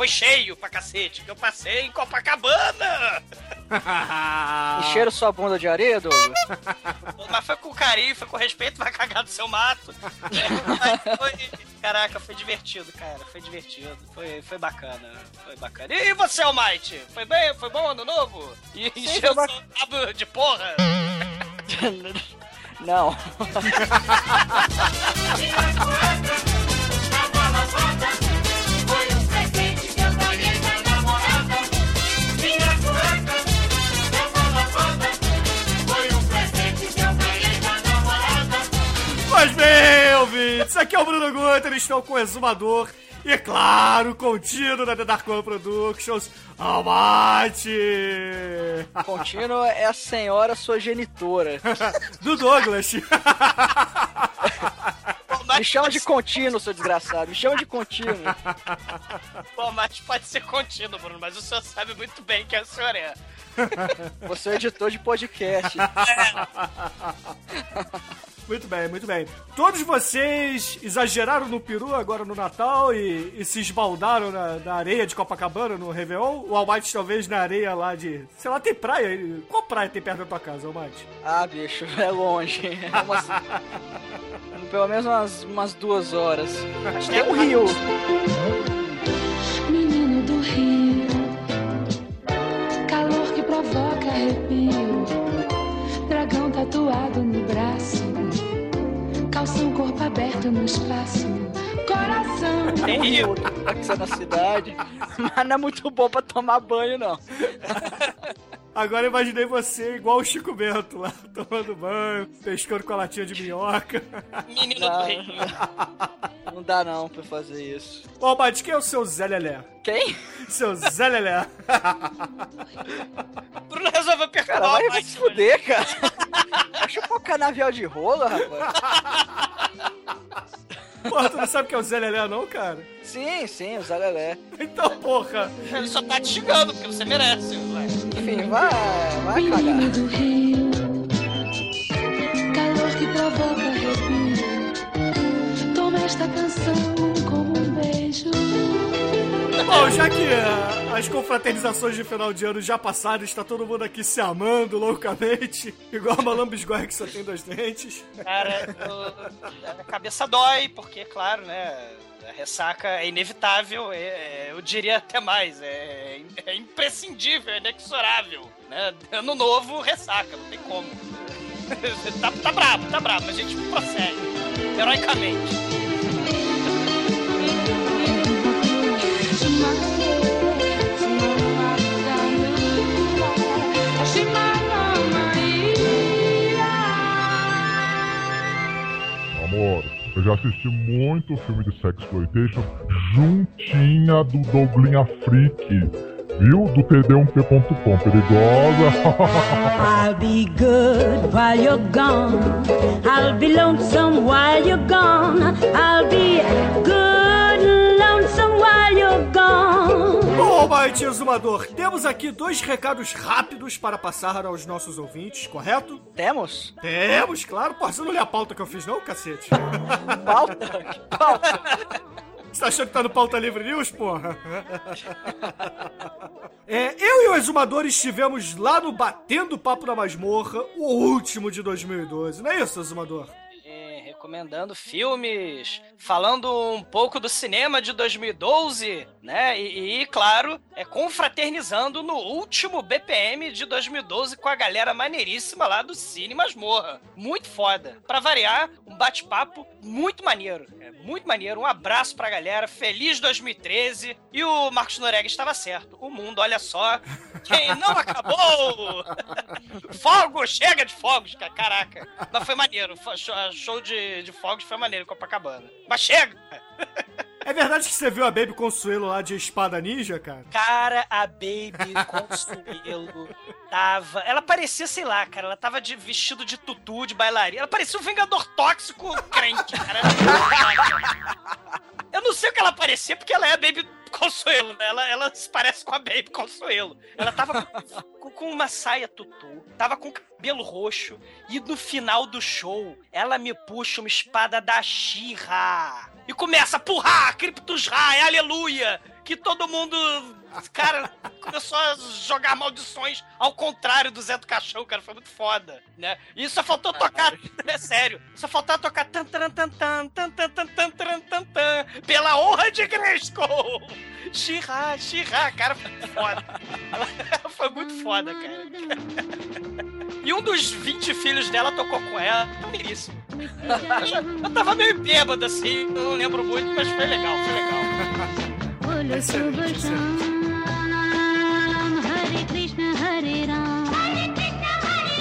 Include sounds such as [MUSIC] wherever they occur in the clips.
Foi cheio pra cacete, que eu passei em Copacabana! [LAUGHS] Encheram sua bunda de areia, Douglas? Mas foi com carinho, foi com respeito, vai cagar no seu mato. Foi, caraca, foi divertido, cara. Foi divertido. Foi, foi bacana. Foi bacana. E você, Almighty? Foi bem? Foi bom ano novo? E encheu o seu rabo de porra? [LAUGHS] Não. [LAUGHS] Mas bem, ouvintes, aqui é o Bruno Guter, estou com o Exumador e, claro, contínuo da The Dark One Productions, Almighty! Contínuo é a senhora sua genitora. [LAUGHS] Do Douglas. Me chama de contínuo, seu desgraçado. Me chama de contínuo. Bom, mas pode ser contínuo, Bruno, mas o senhor sabe muito bem quem o senhor é. Você é editor de podcast. Muito bem, muito bem. Todos vocês exageraram no peru agora no Natal e, e se esbaldaram na, na areia de Copacabana no Réveillon? O Almighty talvez na areia lá de... Sei lá, tem praia? Qual praia tem perto da tua casa, Almighty? Ah, bicho, é longe. É umas- [LAUGHS] Pelo menos umas, umas duas horas. É um rio. Menino do Rio, calor que provoca arrepio, dragão tatuado no braço, calção corpo aberto no espaço, coração. Tem rio aqui na cidade. Mas não é muito bom pra tomar banho, não. Agora eu imaginei você igual o Chico Bento lá, tomando banho, pescando com a latinha de minhoca. Menino do Não, Rio. não dá não pra fazer isso. Ô, Almighty, quem é o seu Zé Lelé? Quem? Seu Zé Lelé. Bruno resolveu Cara, perturbar o vai se fuder, cara. Vai chupar o canavial de rola, rapaz. [LAUGHS] Porra, tu não sabe que é o Zé Lelé não, cara? Sim, sim, o Zé Lelé. Então, porra. Ele só tá te xingando, porque você merece. ué. Enfim, vai, vai cagar. do Rio, calor que provoca arrepio, toma esta canção como um beijo. Bom, já que ah, as confraternizações de final de ano já passaram, está todo mundo aqui se amando loucamente, [LAUGHS] igual uma lambisgoia que só tem dois dentes. Cara, a cabeça dói, porque, claro, né? A ressaca é inevitável, é- é- eu diria até mais, é, é imprescindível, é inexorável. Né? Ano novo, ressaca, não tem como. [LAUGHS] tá, tá brabo, tá brabo, mas a gente prossegue, heroicamente. Amor, eu já assisti muito filme de sexploitation juntinha do Douglinha Freak. Viu? Do td1p.com. Perigosa. [LAUGHS] I'll be good while you're gone. I'll be lonesome while you're gone. I'll be good Bom, Almighty Exumador, temos aqui dois recados rápidos para passar aos nossos ouvintes, correto? Temos? Temos, claro. Pô, você não lê a pauta que eu fiz não, cacete? Pauta? Que pauta? Você tá achando que tá no Pauta Livre News, porra? É, eu e o Exumador estivemos lá no Batendo Papo na Masmorra, o último de 2012. Não é isso, Exumador? Recomendando filmes, falando um pouco do cinema de 2012, né? E, e, claro, é confraternizando no último BPM de 2012 com a galera maneiríssima lá do Cine Masmorra. Muito foda. Pra variar, bate-papo muito maneiro. É, muito maneiro. Um abraço pra galera. Feliz 2013. E o Marcos Norega estava certo. O mundo, olha só, quem não acabou! [LAUGHS] Fogo! Chega de fogos, cara. Caraca. Mas foi maneiro. Show- de, de fogos foi maneiro Copacabana. Mas chega! [LAUGHS] É verdade que você viu a Baby Consuelo lá de espada ninja, cara? Cara, a Baby Consuelo tava. Ela parecia, sei lá, cara, ela tava de vestido de tutu, de bailarina. Ela parecia um Vingador Tóxico crente, cara. Eu não sei o que ela parecia, porque ela é a Baby Consuelo, né? Ela, ela se parece com a Baby Consuelo. Ela tava com, com uma saia tutu, tava com cabelo roxo, e no final do show, ela me puxa uma espada da Shira e começa a purrar, Criptus Rai, aleluia! Que todo mundo, cara, começou a jogar maldições ao contrário do Zé do Caixão, cara, foi muito foda, né? E só faltou tocar, é sério, só faltava tocar tan tan tan tan tan tan tan tan tan tan tan pela honra de Grayskull! Shira, Shira, cara, foi foda. [LAUGHS] foi muito foda, cara. E um dos 20 filhos dela tocou com ela, maneiríssimo. Eu tava meio bêbado assim, não lembro muito, mas foi legal, foi legal. बोलो शुभ शाम हरे कृष्ण हरे राम हरे कृष्ण हरे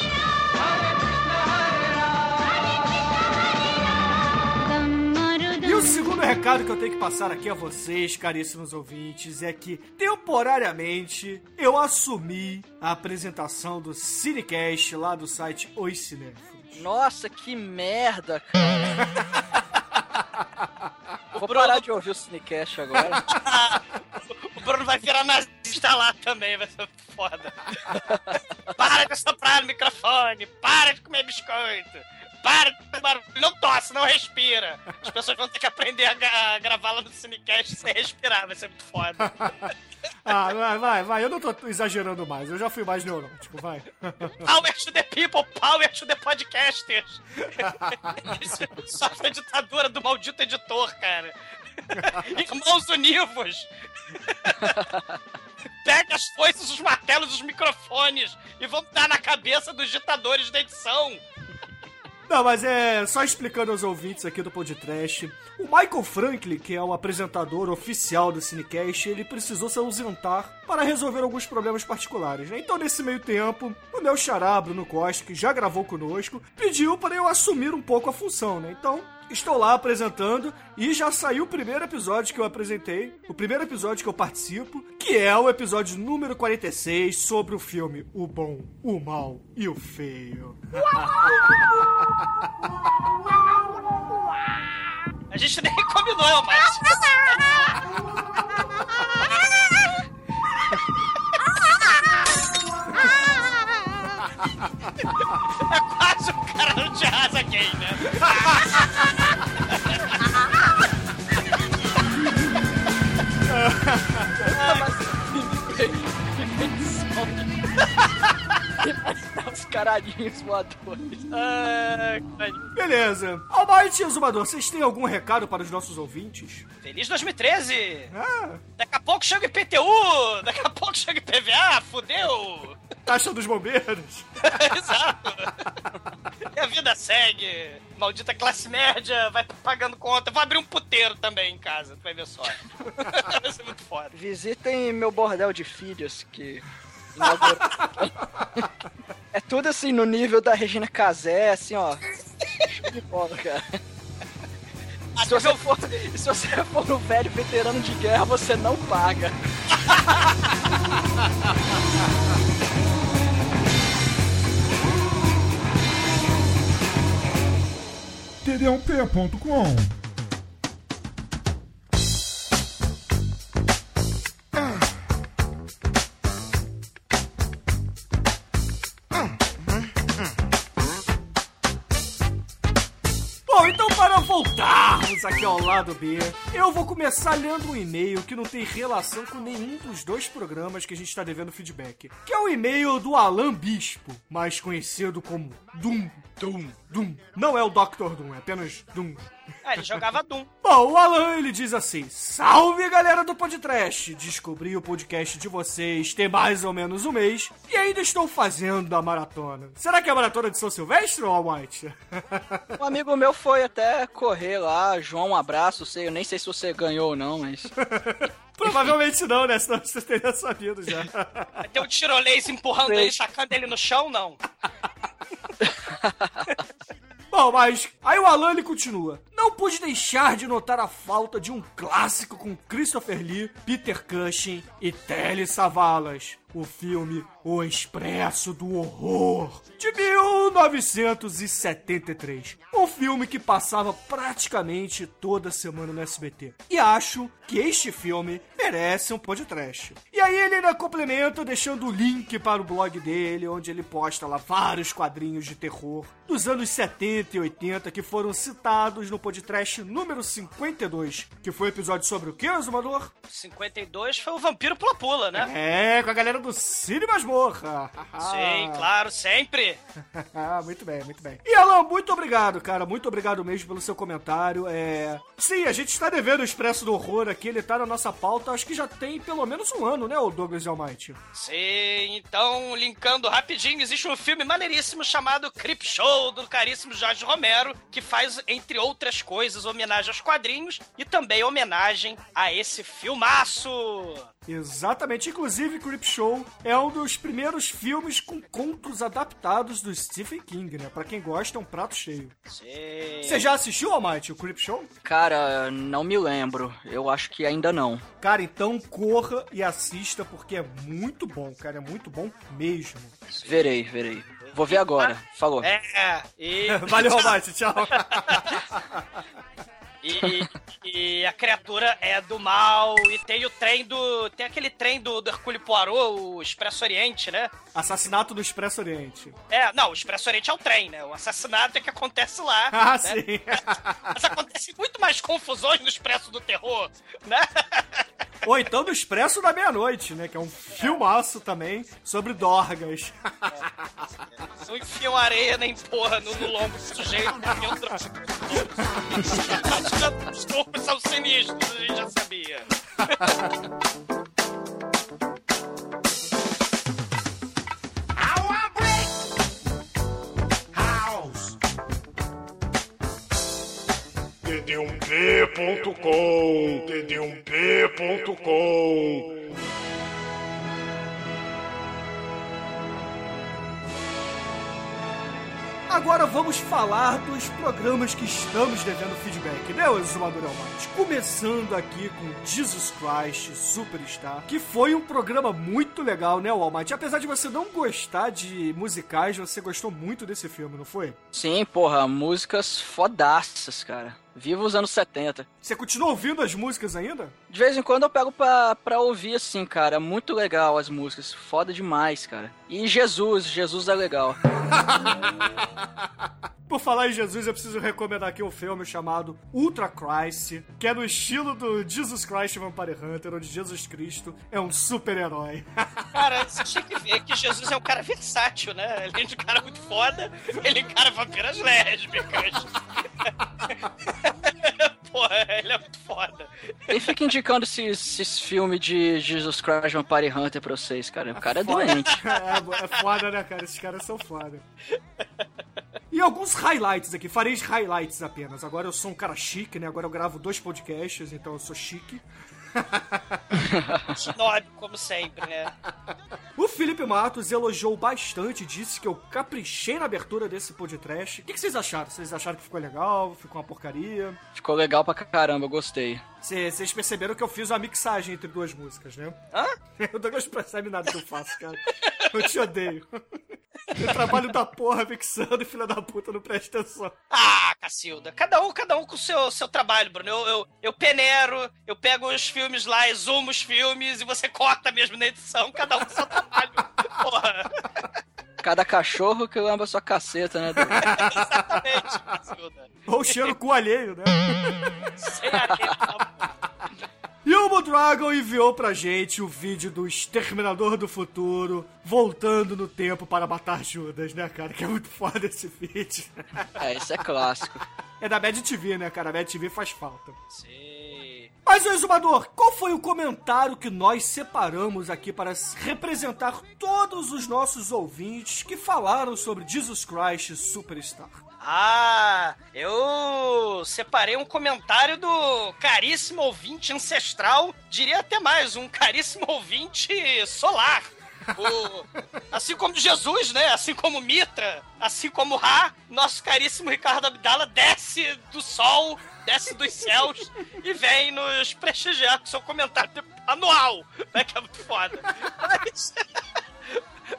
E o segundo recado que eu tenho que passar aqui a vocês, caríssimos ouvintes, é que temporariamente eu assumi a apresentação do Cinecast lá do site Os Cinéfilos. Nossa, que merda, cara. [LAUGHS] Vou parar de ouvir o Cinecast agora. [LAUGHS] O Bruno vai virar nazista lá também, vai ser foda. [LAUGHS] Para de soprar no microfone, para de comer biscoito, para de barulho, não tosse, não respira. As pessoas vão ter que aprender a, gra- a gravar lá no Cinecast sem respirar, vai ser muito foda. [LAUGHS] Ah, vai, vai, vai, eu não tô exagerando mais, eu já fui mais neurótico, vai. Power to the people, power to the podcasters. [LAUGHS] Sofre a ditadura do maldito editor, cara. Irmãos univos. Pega as foices, os martelos, os microfones e vamos dar na cabeça dos ditadores da edição. Não, mas é só explicando aos ouvintes aqui do podcast. O Michael Franklin, que é o apresentador oficial do Cinecast, ele precisou se ausentar para resolver alguns problemas particulares, né? Então, nesse meio tempo, o meu xará, Bruno Costa, que já gravou conosco, pediu para eu assumir um pouco a função, né? Então, estou lá apresentando e já saiu o primeiro episódio que eu apresentei, o primeiro episódio que eu participo, que é o episódio número 46 sobre o filme O Bom, o Mal e o Feio. A gente nem combinou, mas. É quase um cara de asa gay, né? Caralhinhos voadores. Ah, Beleza. Almighty e Exumador, vocês têm algum recado para os nossos ouvintes? Feliz 2013! Ah, Daqui a pouco chega o IPTU! Daqui a pouco chega o IPVA! Fudeu! taxa dos bombeiros. [LAUGHS] Exato! E a vida segue! Maldita classe média vai pagando conta. Vou abrir um puteiro também em casa, tu vai ver só. Vai ser muito foda. Visitem meu bordel de filhos, que... é tudo assim no nível da Regina Casé, assim, ó. Show de bola, cara. Se você, for, se você for um velho veterano de guerra, você não paga. td1p.com lado B, eu vou começar lendo um e-mail que não tem relação com nenhum dos dois programas que a gente está devendo feedback. Que é o e-mail do Alan Bispo, mais conhecido como Doom. Doom. Doom. Não é o Dr. Doom, é apenas Doom. Ah, ele jogava Doom. [LAUGHS] Bom, o Alan ele diz assim: Salve galera do podcast! Descobri o podcast de vocês tem mais ou menos um mês e ainda estou fazendo a maratona. Será que é a maratona de São Silvestre ou All Might? Um amigo meu foi até correr lá, João, um abraço, sei, eu nem sei se você ganhou ou não, mas... [LAUGHS] Provavelmente não, né? Senão você teria sabido já. Ter um tirolês empurrando ele, sacando ele no chão, não. [LAUGHS] Bom, mas aí o Alan ele continua. Não pude deixar de notar a falta de um clássico com Christopher Lee, Peter Cushing e Telly Savalas. O filme O Expresso do Horror, de 1973. Um filme que passava praticamente toda semana no SBT. E acho que este filme merece um podcast. E aí ele ainda complementa deixando o link para o blog dele, onde ele posta lá vários quadrinhos de terror dos anos 70 e 80 que foram citados no podcast número 52, que foi o episódio sobre o que, Azumador? 52 foi o Vampiro Pula-Pula, né? É, com a galera do Cine Masmorra. [LAUGHS] Sim, claro, sempre. [LAUGHS] muito bem, muito bem. E Alan, muito obrigado, cara. Muito obrigado mesmo pelo seu comentário. É... Sim, a gente está devendo o Expresso do Horror aqui. Ele tá na nossa pauta, acho que já tem pelo menos um ano, né, o Douglas Almighty? Sim, então, linkando rapidinho, existe um filme maneiríssimo chamado Crip Show, do caríssimo Jorge Romero, que faz, entre outras coisas, homenagem aos quadrinhos e também homenagem a esse filmaço. Exatamente, inclusive Creep Show é um dos primeiros filmes com contos adaptados do Stephen King, né? Pra quem gosta, é um prato cheio. Sim. Você já assistiu, Almighty, o Creep Show? Cara, não me lembro. Eu acho que ainda não. Cara, então corra e assista, porque é muito bom, cara, é muito bom mesmo. Verei, verei. Vou ver agora. Falou. É, e... [LAUGHS] Valeu, Almighty, tchau. [LAUGHS] E, e a criatura é do mal. E tem o trem do. Tem aquele trem do, do Hercule Poirot, o Expresso Oriente, né? Assassinato do Expresso Oriente. É, não, o Expresso Oriente é o trem, né? O assassinato é que acontece lá. [LAUGHS] Ah, né? sim. [LAUGHS] Mas acontece muito mais confusões no Expresso do Terror, né? [LAUGHS] Ou então do Expresso da Meia-Noite, né? Que é um filmaço também sobre dorgas. Não enfiam areia nem porra no, no lombo do sujeito, enfiam droga. Os corpos são sinistros, a gente já sabia. td1p.com td1p.com Agora vamos falar dos programas que estamos devendo feedback, né, Exumador Almighty? Começando aqui com Jesus Christ Superstar, que foi um programa muito legal, né, Almighty? Apesar de você não gostar de musicais, você gostou muito desse filme, não foi? Sim, porra, músicas fodaças, cara. Viva os anos 70. Você continua ouvindo as músicas ainda? De vez em quando eu pego pra, pra ouvir assim, cara. Muito legal as músicas. Foda demais, cara. E Jesus, Jesus é legal. [LAUGHS] Por falar em Jesus, eu preciso recomendar aqui um filme chamado Ultra Christ, que é no estilo do Jesus Christ Vampire Hunter, onde Jesus Cristo é um super-herói. [LAUGHS] Cara, você tinha que ver que Jesus é um cara versátil, né? Além de um cara muito foda, ele encara vampiras lésbicas. [LAUGHS] Porra, ele é muito foda. Quem fica indicando esses, esses filmes de Jesus Christ Vampire Hunter pra vocês, cara? O cara é Foda. doente. [LAUGHS] É, é foda, né, cara? Esses caras são foda. E alguns highlights aqui, farei highlights apenas. Agora eu sou um cara chique, né? Agora eu gravo dois podcasts, então eu sou chique. Snob, como sempre, né? O Felipe Matos elogiou bastante, disse que eu caprichei na abertura desse podcast. O que, que vocês acharam? Vocês acharam que ficou legal? Ficou uma porcaria? Ficou legal pra caramba, eu gostei. Cê- Vocês perceberam que eu fiz uma mixagem entre duas músicas, né? Hã? [LAUGHS] O Douglas não percebe nada que eu faço, cara. Eu te odeio. [LAUGHS] Eu trabalho da porra mixando e filha da puta não presta atenção. Ah, Cacilda, cada um, cada um com o seu, seu trabalho, Bruno. Eu, eu, eu peneiro, eu pego os filmes lá, exumo os filmes e você corta mesmo na edição, cada um com o seu trabalho. [LAUGHS] Porra, Cada cachorro que lamba sua caceta, né? [LAUGHS] Exatamente, Cacilda. Ou cheiro com alheio, né? Sem tá? E o Dragon enviou pra gente o vídeo do Exterminador do Futuro voltando no tempo para matar Judas, né, cara? Que é muito foda esse vídeo. É, isso é clássico. É da Bad TV, né, cara? A Bad TV faz falta. Sim. Mas, ô Exumador, qual foi o comentário que nós separamos aqui para representar todos os nossos ouvintes que falaram sobre Jesus Christ Superstar? Ah, eu separei um comentário do caríssimo ouvinte ancestral, diria até mais, um caríssimo [LAUGHS] ouvinte solar. O- assim como Jesus, né? Assim como Mitra, assim como Ra, nosso caríssimo Ricardo Abdala desce do sol, desce dos céus e vem nos prestigiar com seu comentário anual, né? Que é muito foda. Mas... [LAUGHS]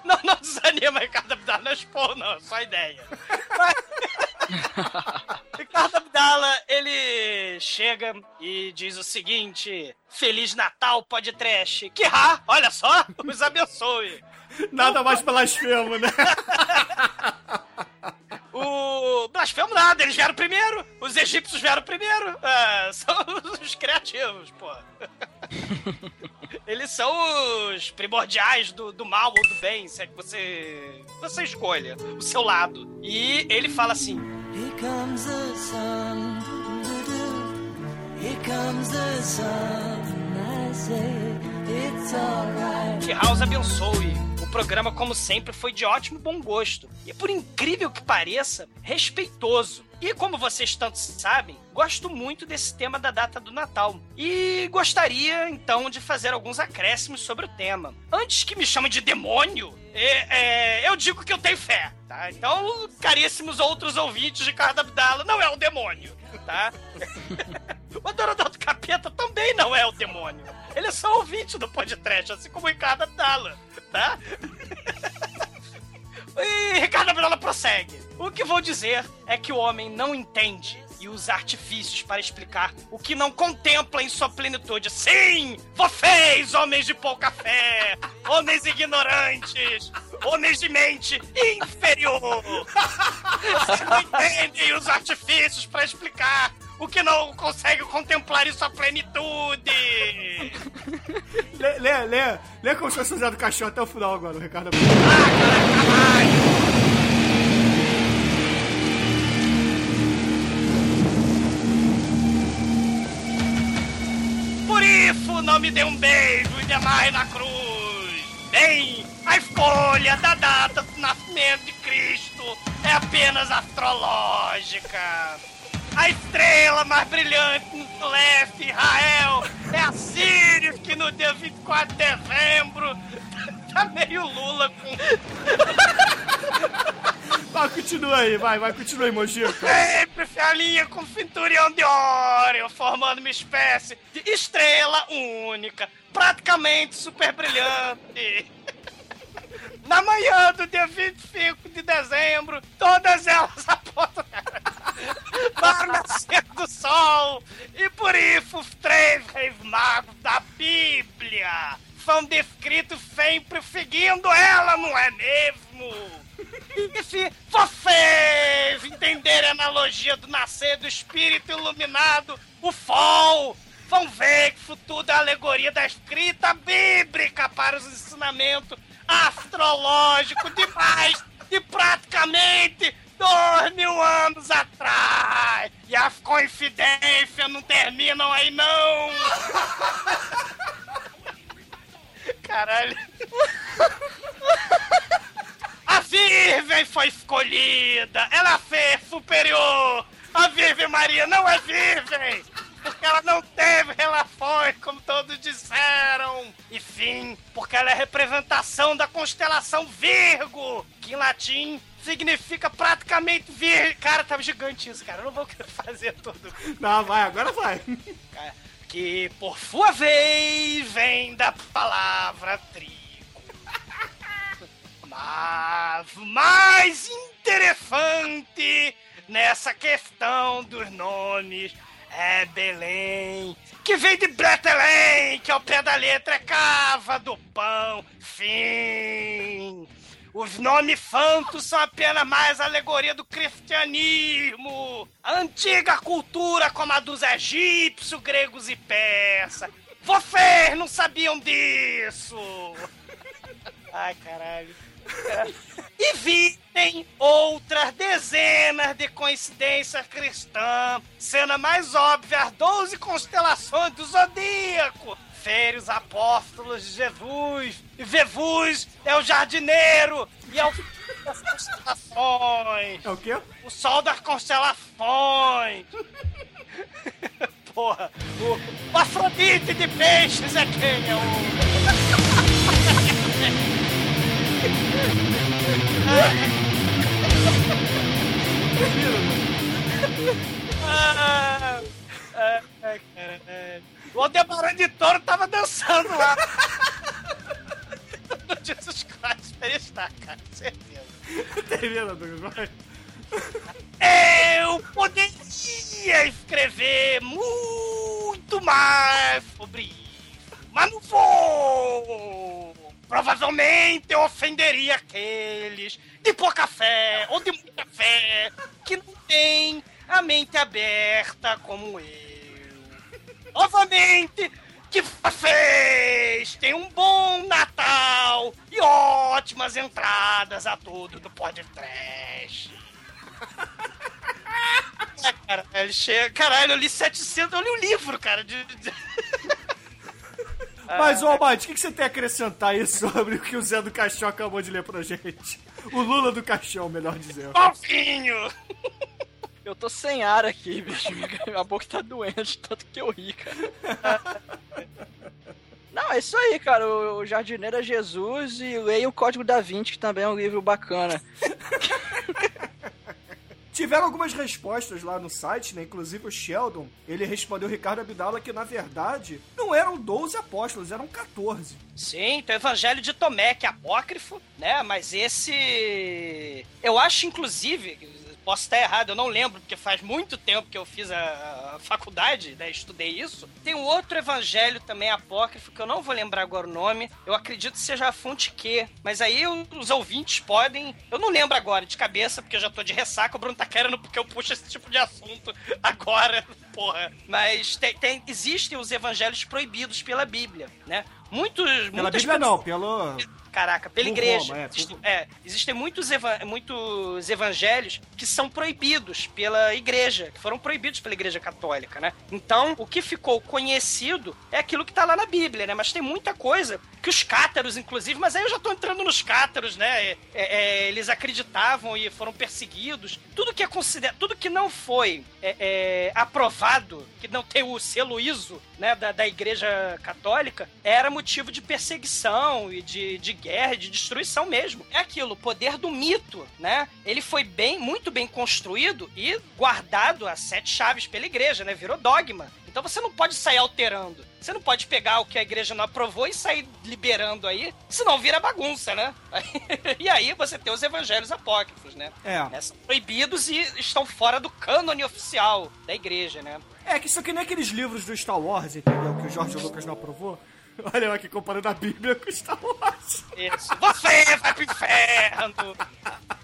Não, não desanima, Ricardo Abdala, não é expor, não, só ideia. Mas... [LAUGHS] Ricardo Abdala, ele chega e diz o seguinte: Feliz Natal, podcast. Que ha! Olha só, os abençoe. Nada mais blasfemo, né? [LAUGHS] O blasfemo nada, eles vieram primeiro. Os egípcios vieram primeiro. É, são [LAUGHS] os criativos, pô. Eles são os primordiais do, do mal ou do bem, se é que você, você escolha o seu lado. E ele fala assim: Here comes the sun. Here comes the sun. I say it's alright. Que House abençoe. Programa, como sempre, foi de ótimo bom gosto. E por incrível que pareça, respeitoso. E como vocês tanto sabem, gosto muito desse tema da data do Natal. E gostaria, então, de fazer alguns acréscimos sobre o tema. Antes que me chamem de demônio, é, é, eu digo que eu tenho fé, tá? Então, caríssimos outros ouvintes de Carda Abdala, não é o demônio, tá? [LAUGHS] o adorador do capeta também não é o demônio. Ele é só ouvinte do podcast, assim como o Ricardo Abdala, tá? [LAUGHS] E Ricardo Abdala prossegue. O que vou dizer é que o homem não entende e usa artifícios para explicar o que não contempla em sua plenitude. Sim, vocês, homens de pouca fé, homens ignorantes, homens de mente inferior. Vocês não entendem os artifícios para explicar o que não consegue contemplar em sua plenitude. Lê, lê, lê, lê como se fosse o Zé do Caixão até o final agora, o Ricardo Abdala. Por isso, não me dê um beijo e me amarre na cruz. Bem, a escolha da data do nascimento de Cristo é apenas astrológica. A estrela mais brilhante no leste, Israel, é a Sirius, que no dia 24 de dezembro [LAUGHS] tá meio Lula com [LAUGHS] Vai, continua aí, vai, vai, continua aí, Mojica. sempre fialinha com Finturião de Órion, formando uma espécie de estrela única, praticamente super brilhante. [LAUGHS] Na manhã do dia 25 de dezembro, todas elas apontam para nascer do sol. E por isso os três reis magos da Bíblia são descritos sempre seguindo ela, não é mesmo? E se vocês entenderem a analogia do nascer do espírito iluminado, o sol, vão ver que isso tudo é alegoria da escrita bíblica para os ensinamentos astrológicos de mais de praticamente dois mil anos atrás. E as coincidências não terminam aí, não. [LAUGHS] Caralho. A Virgem foi escolhida! Ela fez superior! A Virgem Maria não é virgem! Porque ela não teve relações, como todos disseram! E sim, porque ela é representação da constelação Virgo, que em latim significa praticamente virgem. Cara, tava gigante isso, cara. Eu não vou [LAUGHS] fazer tudo. Não, vai, agora vai. Que, por sua vez, vem da palavra trigo. Mas o mais interessante nessa questão dos nomes é Belém, que vem de Bretelém, que ao pé da letra é cava do pão. Sim. Os nomes santos são apenas mais alegoria do cristianismo. A antiga cultura como a dos egípcios, gregos e persas. Vocês não sabiam disso! Ai, caralho. E visitem outras dezenas de coincidências cristãs, sendo a mais óbvia as 12 constelações do zodíaco. Férios apóstolos de Jesus, e Jesus é o jardineiro, e é o das constelações, É o quê? o sol das constelações. [LAUGHS] Porra, o, o Afrodite de peixes é quem é o. [LAUGHS] Ah, O Aldebaran de Toro tava dançando lá. no Jesus Christ Superstar, cara, certeza. Termina, Douglas, vai. Eu poderia escrever muito mais sobre isso, mas não vou. Provavelmente eu ofenderia aqueles de pouca fé ou de muita fé que não têm a mente aberta como eu. Novamente, que vocês tenham um bom Natal e ótimas entradas a tudo do podcast. [LAUGHS] É, cara, ele chega. Caralho, eu li 700. Eu li um livro, cara. De, [LAUGHS] Mas, ô, Almighty, o que, que você tem a acrescentar aí sobre o que o Zé do Caixão acabou de ler pra gente? O Lula do Caixão, melhor dizendo. Golfinho! [LAUGHS] Eu tô sem ar aqui, [LAUGHS] bicho. Minha boca tá doendo de tanto que eu ri, cara. [LAUGHS] Não, é isso aí, cara. O o Jardineiro é Jesus e leia o Código da Vinci, que também é um livro bacana. [LAUGHS] Tiveram algumas respostas lá no site, né? Inclusive o Sheldon, ele respondeu o Ricardo Abdala que, na verdade, não eram 12 apóstolos, eram 14. Sim, tem o Evangelho de Tomé, que é apócrifo, né? Mas esse. Eu acho, inclusive. Posso estar errado, eu não lembro, porque faz muito tempo que eu fiz a a faculdade, né? Estudei isso. Tem um outro evangelho também apócrifo, que eu não vou lembrar agora o nome. Eu acredito que seja a fonte Q. Mas aí os ouvintes podem. Eu não lembro agora de cabeça, porque eu já tô de ressaca. O Bruno tá querendo porque eu puxo esse tipo de assunto [LAUGHS] agora, porra. Mas tem, tem- existem os evangelhos proibidos pela Bíblia, né? Muitos. Pela Bíblia pessoas- não, pelo... Caraca, pela Por igreja. Roma, é, por- Existem, é, existem muitos, eva- muitos evangelhos que são proibidos pela igreja, que foram proibidos pela igreja católica, né? Então, o que ficou conhecido é aquilo que tá lá na Bíblia, né? Mas tem muita coisa que os cátaros, inclusive, mas aí eu já tô entrando nos cátaros, né? É, é, eles acreditavam e foram perseguidos. Tudo que é considerado, tudo que não foi é, é, aprovado, que não tem o selo ISO, né, da, da igreja católica, era motivo de perseguição e de, de guerra, de destruição mesmo. É aquilo, o poder do mito, né? Ele foi bem, muito bem construído e guardado a sete chaves pela igreja, né? Virou dogma. Então você não pode sair alterando. Você não pode pegar o que a igreja não aprovou e sair liberando aí, senão vira bagunça, né? [LAUGHS] e aí você tem os evangelhos apócrifos, né? É. Né, São proibidos e estão fora do cânone oficial da igreja, né? É, que isso aqui nem aqueles livros do Star Wars, entendeu? Que o Jorge Lucas não aprovou. [LAUGHS] Olha eu aqui comparando a Bíblia com o Star Wars. Isso. Você vai pro inferno! [LAUGHS]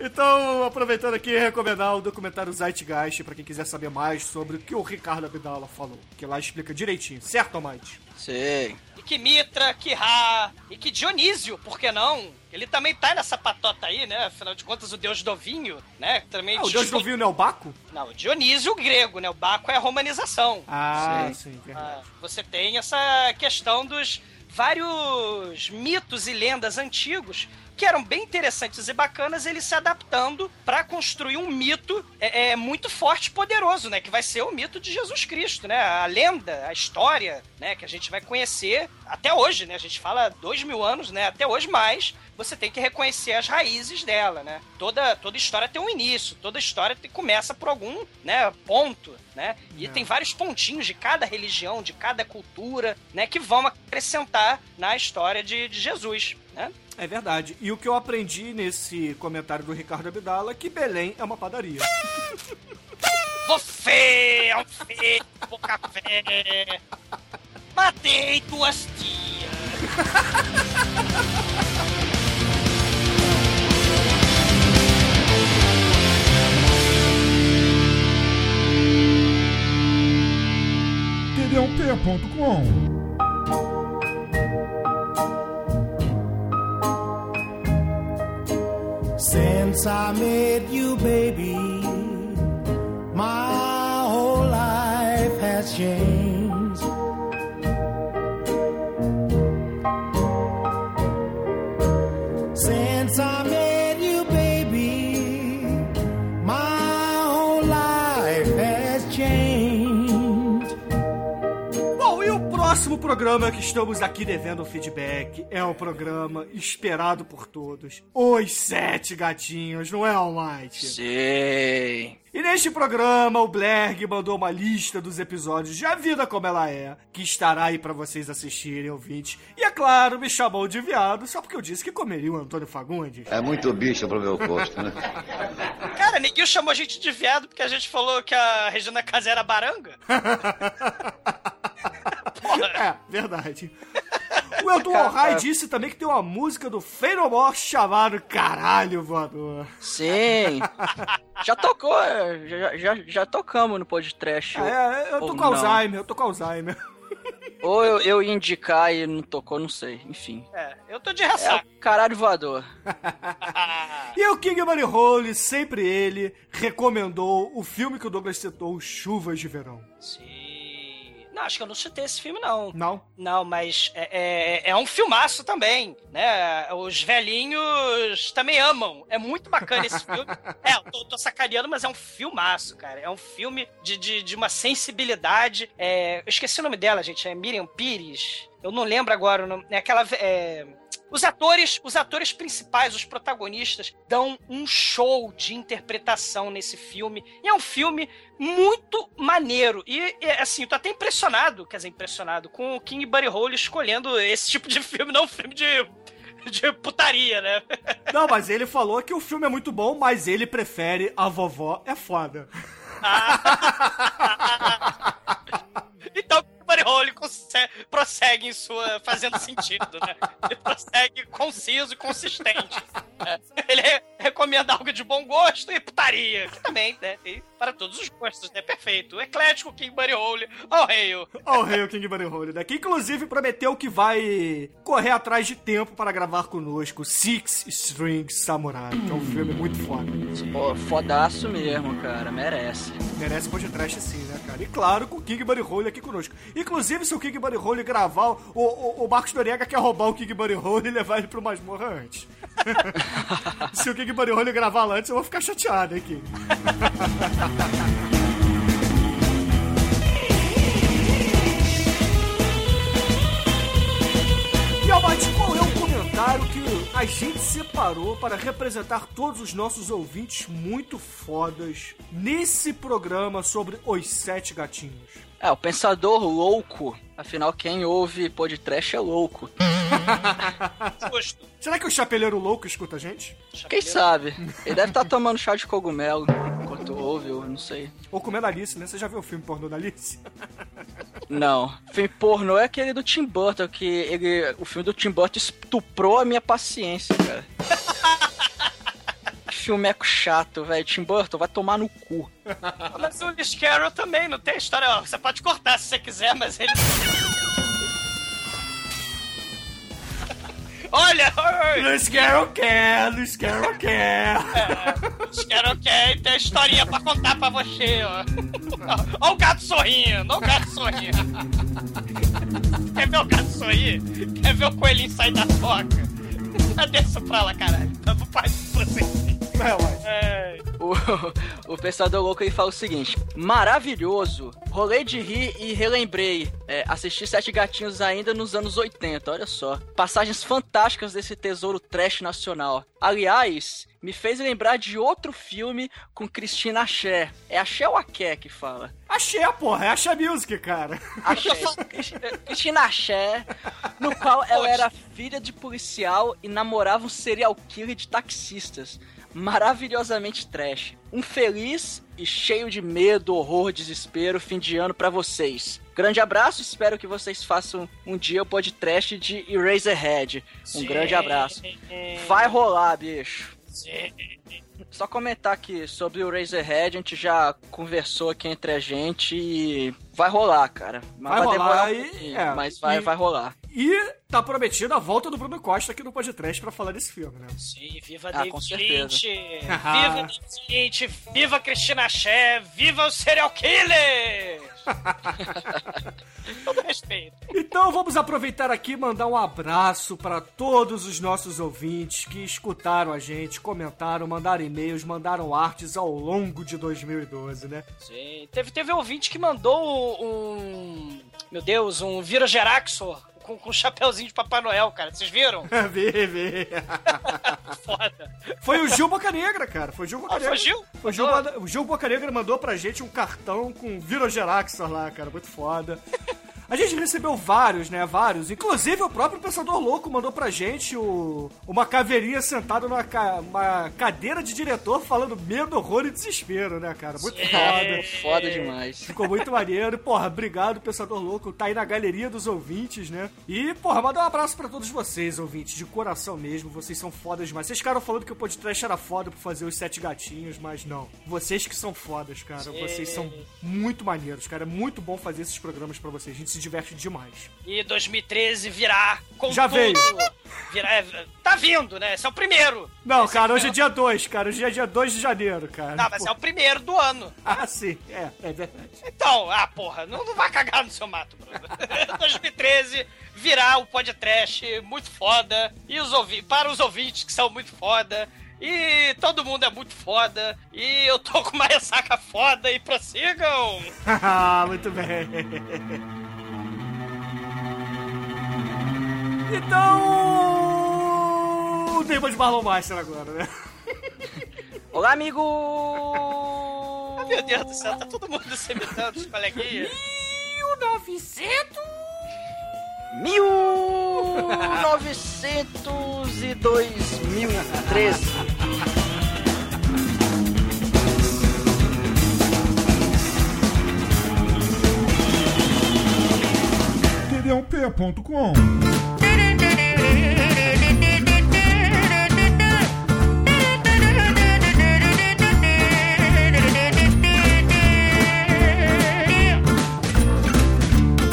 Então, aproveitando aqui, recomendar o documentário Zeitgeist pra quem quiser saber mais sobre o que o Ricardo Abdala falou. Que lá explica direitinho, certo, Almighty? Sei. E que Mitra, que Ra, e que Dionísio, por que não? Ele também tá nessa patota aí, né? Afinal de contas, o deus do vinho, né? Também Ah, o Deus do vinho não é o Baco? Não, o Dionísio o grego, né? O Baco é a romanização. Ah, Sim. sim, verdade. Ah, você tem essa questão dos vários mitos e lendas antigos que eram bem interessantes e bacanas, eles se adaptando para construir um mito é, é, muito forte e poderoso, né? Que vai ser o mito de Jesus Cristo, né? A lenda, a história, né? Que a gente vai conhecer até hoje, né? A gente fala dois mil anos, né? Até hoje mais, você tem que reconhecer as raízes dela, né? Toda, toda história tem um início, toda história tem- começa por algum, né? Ponto, né? E É. tem vários pontinhos de cada religião, de cada cultura, né? Que vão acrescentar na história de, de Jesus, né? É verdade. E o que eu aprendi nesse comentário do Ricardo Abdala é que Belém é uma padaria. [LAUGHS] Você é um feio, boca fé. Matei tuas tias. td1p.com Since I met you, baby, my whole life has changed. Since I met o próximo o programa que estamos aqui devendo feedback é um programa esperado por todos. Os Sete Gatinhos, não é, Almighty? Sim. E neste programa, o Blerg mandou uma lista dos episódios de A Vida Como Ela É, que estará aí pra vocês assistirem, ouvintes. E é claro, me chamou de viado só porque eu disse que comeria o Antônio Fagundes. É muito bicho pro meu gosto, né? [LAUGHS] Cara, ninguém chamou a gente de viado porque a gente falou que a Regina Casé era baranga? [LAUGHS] É, verdade. O [LAUGHS] Edu Alhai disse também que tem uma música do Feyenoord chamada Caralho Voador. Sim. Já tocou, é, já, já, já tocamos no podcast. É, eu tô com não. Alzheimer, eu tô com Alzheimer. [LAUGHS] Ou eu, eu ia indicar e não tocou, não sei. Enfim. É, eu tô de É ressaca. o caralho voador. [LAUGHS] E o King Money Hole, sempre ele, recomendou o filme que o Douglas citou, Chuvas de Verão. Sim. Não, acho que eu não citei esse filme, não. Não? Não, mas é, é, é um filmaço também, né? Os velhinhos também amam. É muito bacana esse filme. [LAUGHS] É, eu tô, tô sacaneando, mas é um filmaço, cara. É um filme de, de, de uma sensibilidade. É, eu esqueci o nome dela, gente. É Miriam Pires. Eu não lembro agora o nome. É aquela. é, os atores, os atores principais, os protagonistas, dão um show de interpretação nesse filme. E é um filme muito maneiro. E, assim, eu tô até impressionado, quer dizer, impressionado, com o King Buddy Hole escolhendo esse tipo de filme, não um filme de, de putaria, né? [LAUGHS] Não, mas ele falou que o filme é muito bom, mas ele prefere A Vovó é Foda. [LAUGHS] Então, o Buddy conse- prossegue em sua. fazendo sentido, né? Ele prossegue conciso e consistente. É. Ele re- recomenda algo de bom gosto e putaria, que também, né? Tem para todos os gostos, né? Perfeito. Eclético, King Buddy Hole, oh Hail. Ó o rei, o King Buddy Hole daqui. Inclusive, prometeu que vai correr atrás de tempo para gravar conosco Six String Samurai, que é um filme muito foda. Pô, fodaço mesmo, cara. Merece. Merece podcast sim, né, cara? E claro, com o King Buddy Hole aqui conosco. Inclusive, se o King Buddy Hole gravar, o, o, o Marcos Noriega quer roubar o King Buddy Hole e levar ele pro masmorra antes. [LAUGHS] se o King Buddy Hole gravar lá antes, eu vou ficar chateado aqui. [LAUGHS] E Almighty, qual é o comentário que a gente separou para representar todos os nossos ouvintes muito fodas nesse programa sobre os sete gatinhos? É, o pensador louco. Afinal, quem ouve podcast é louco. [LAUGHS] Será que o chapeleiro louco escuta a gente? Quem sabe? Ele deve estar [LAUGHS] tomando chá de cogumelo enquanto ouve, eu não sei. Ou comendo Alice, né? Você já viu o filme pornô da Alice? [LAUGHS] Não. Filme pornô é aquele do Tim Burton, que ele, o filme do Tim Burton estuprou a minha paciência, cara. Filmeco chato, velho. Tim Burton vai tomar no cu. [LAUGHS] Mas o Lewis Carroll também não tem história. ó, Você pode cortar se você quiser, mas ele. [LAUGHS] Olha! Luiz Carroll quer, Luiz Carroll quer. Lewis Carroll quer e tem historinha pra contar pra você, ó. [LAUGHS] Ó o gato sorrindo, ó o gato sorrindo. Quer ver o gato sorrir? Quer ver o coelhinho sair da toca? Desça pra lá, caralho. Tá no pai de você. É. O, o pensador louco aí fala o seguinte: maravilhoso, rolei de rir e relembrei. É, assisti Sete Gatinhos ainda nos anos 80, olha só. Passagens fantásticas desse tesouro trash nacional. Aliás, me fez lembrar de outro filme com Cristina Axé. É Axé ou Aké que fala? Achei, porra, é Acha Music, cara. Axé. [LAUGHS] Cris- Cristina Axé, no qual ela era filha de policial e namorava um serial killer de taxistas. Maravilhosamente trash. Um feliz e cheio de medo, horror, desespero fim de ano pra vocês. Grande abraço, espero que vocês façam um dia o podcast de Eraserhead. Um grande abraço. Vai rolar, bicho. Sim. Só comentar aqui sobre o Razorhead, a gente já conversou aqui entre a gente e vai rolar, cara. Mas Vai vai, rolar demorar um e- é, mas vai, e- vai rolar. E tá prometido a volta do Bruno Costa aqui no podcast pra falar desse filme, né? Sim, viva Ah, David com certeza. Lynch! [LAUGHS] Viva David Lynch! Viva Cristina Ché! Viva o serial killer! [LAUGHS] Todo respeito. Então vamos aproveitar aqui e mandar um abraço para todos os nossos ouvintes que escutaram a gente, comentaram, mandaram e-mails, mandaram artes ao longo de 2012, né? Sim. Teve, teve ouvinte que mandou um. Meu Deus, um Vira Geraxor com, com um chapeuzinho de Papai Noel, cara. Vocês viram? [LAUGHS] vê, vê. [LAUGHS] Foda. Foi o Gil Boca Negra, cara. Foi o Gil Boca Ah, Negra. foi Gil? Foi Gil, o Gil Boca Negra mandou pra gente um cartão com Virogeraxor lá, cara. Muito foda. A gente recebeu vários, né? Vários. Inclusive o próprio Pensador Louco mandou pra gente o, uma caveirinha sentada numa ca- uma cadeira de diretor falando medo, horror e desespero, né, cara? Muito foda. Foda demais. Ficou muito maneiro. Porra, obrigado, Pensador Louco. Tá aí na galeria dos ouvintes, né? E, porra, manda um abraço pra todos vocês, ouvintes. De coração mesmo. Vocês são fodas demais. Vocês ficaram falando que o podcast era foda por fazer os sete gatinhos, mas não. Vocês que são fodas, cara. Vocês são muito maneiros, cara. É muito bom fazer esses programas pra vocês. A gente se diverte demais. E 2013 virá com Já tudo. veio. Virá, é, tá vindo, né? Esse é o primeiro. Não, Esse cara, é hoje é dia 2, cara. Hoje é dia 2 de janeiro, cara. Não, mas é o primeiro do ano. Ah, sim. É, é verdade. Então, ah, porra, não, não vai cagar no seu mato, Bruno. [LAUGHS] 2013 virá o podcast muito foda. E os ouvi para os ouvintes que são muito foda. E todo mundo é muito foda. E eu tô com uma ressaca foda. E prossigam. [LAUGHS] Ah, muito bem. Então. Tem de Marlon Master agora, né? Olá, amigo! Ah, meu Deus do céu, tá todo mundo se imitando, os coleguinhas. 1900. 1900 e 2013. td1p.com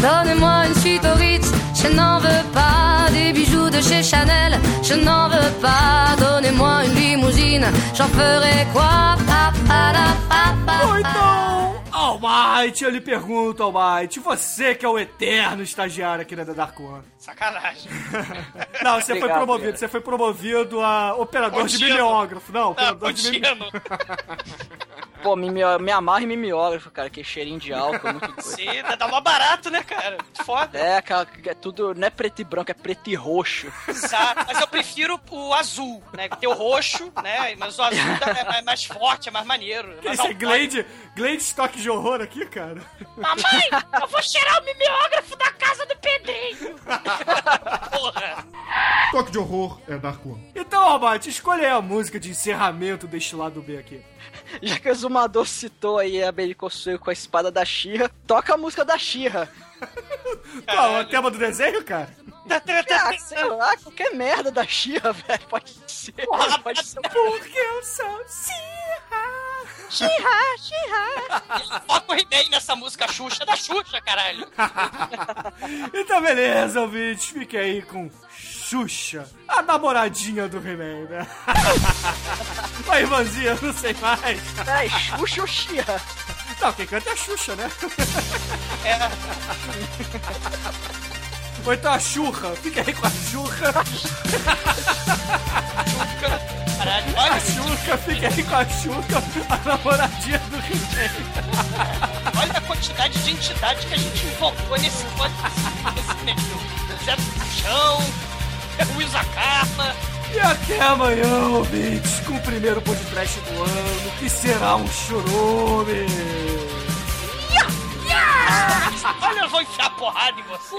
Donnez-moi une suite au Ritz, je n'en veux pas des bijoux de chez Chanel, je n'en veux pas. Donnez-moi une limousine, j'en ferai quoi? Almighty, eu lhe pergunto, Almighty, você que é o eterno estagiário aqui na The Dark One. Sacanagem. [LAUGHS] Não, você foi Obrigado, promovido, cara. você foi promovido a operador de mimeógrafo. Não, Ah, operador de contínuo. [LAUGHS] Pô, me, me amarra em mimeógrafo, cara, que cheirinho de álcool, é muito doido. Sim, dá mó barato, né, cara? Foda. É, que é tudo, não é preto e branco, é preto e roxo. Exato, mas eu prefiro o azul, né? Tem o roxo, né? Mas o azul dá- é mais, forte, é mais maneiro. é Que mais esse é. Glade, Glade estoque de horror aqui, cara? Mamãe, eu vou cheirar o mimeógrafo da casa do Pedrinho. Porra. Toque de horror é Dark One. Então, Almighty, escolha aí a música de encerramento deste lado B aqui. Já que o Zumador citou aí a Belicosuelo com a espada da Xirra, toca a música da Xirra. Qual, o tema do desenho, cara? Ah, sei lá, qualquer merda da Xirra, velho, pode ser. Porra, pode ser. Porque eu sou Xirra. Xirra, Xirra. Foca o He-Man nessa música Xuxa é da Xuxa, caralho. [LAUGHS] Então, beleza, ouvintes, fique aí com Xuxa, a namoradinha do He-Man, né? Vai, irmãzinha, não sei mais. Peraí, Xuxa ou Xirra? Não, quem canta é a Xuxa, né? É, Ou então a Churra, fica aí com a caralho, A Churra, fica aí com a Churra, a namoradinha do He-Man. olha a quantidade de entidades que a gente invocou nesse nesse negócio. Zé do Chão, Luísa Carla. E até amanhã, ouvintes, com o primeiro podcast do ano, que será um churume. Olha, eu vou enfiar porrada em você.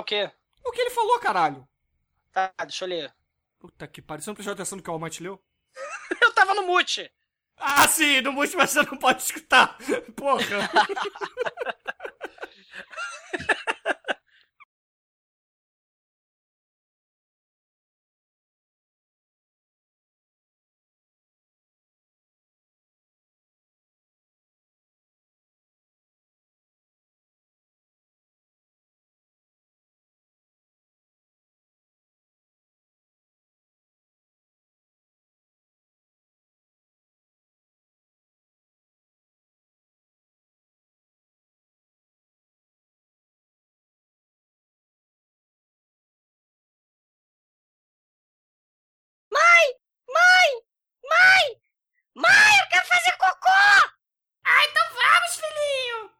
O quê? O que ele falou, caralho? Tá, deixa eu ler. Puta que pariu, você não prestou atenção no que o Almighty leu? [LAUGHS] Eu tava no mute. Ah, sim, no mute você não pode escutar. Porra. [LAUGHS] Mãe! Mãe! Mãe, eu quero fazer cocô! Ah, então vamos, filhinho!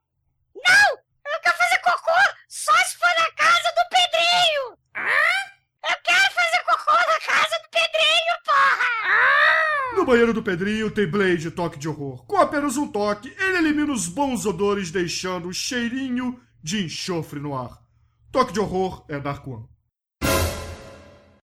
Não! Eu quero fazer cocô só se for na casa do Pedrinho! Hã? Eu quero fazer cocô na casa do Pedrinho, porra! No banheiro do Pedrinho tem Blade Toque de Horror. Com apenas um toque, ele elimina os bons odores, deixando o cheirinho de enxofre no ar. Toque de Horror é Dark One.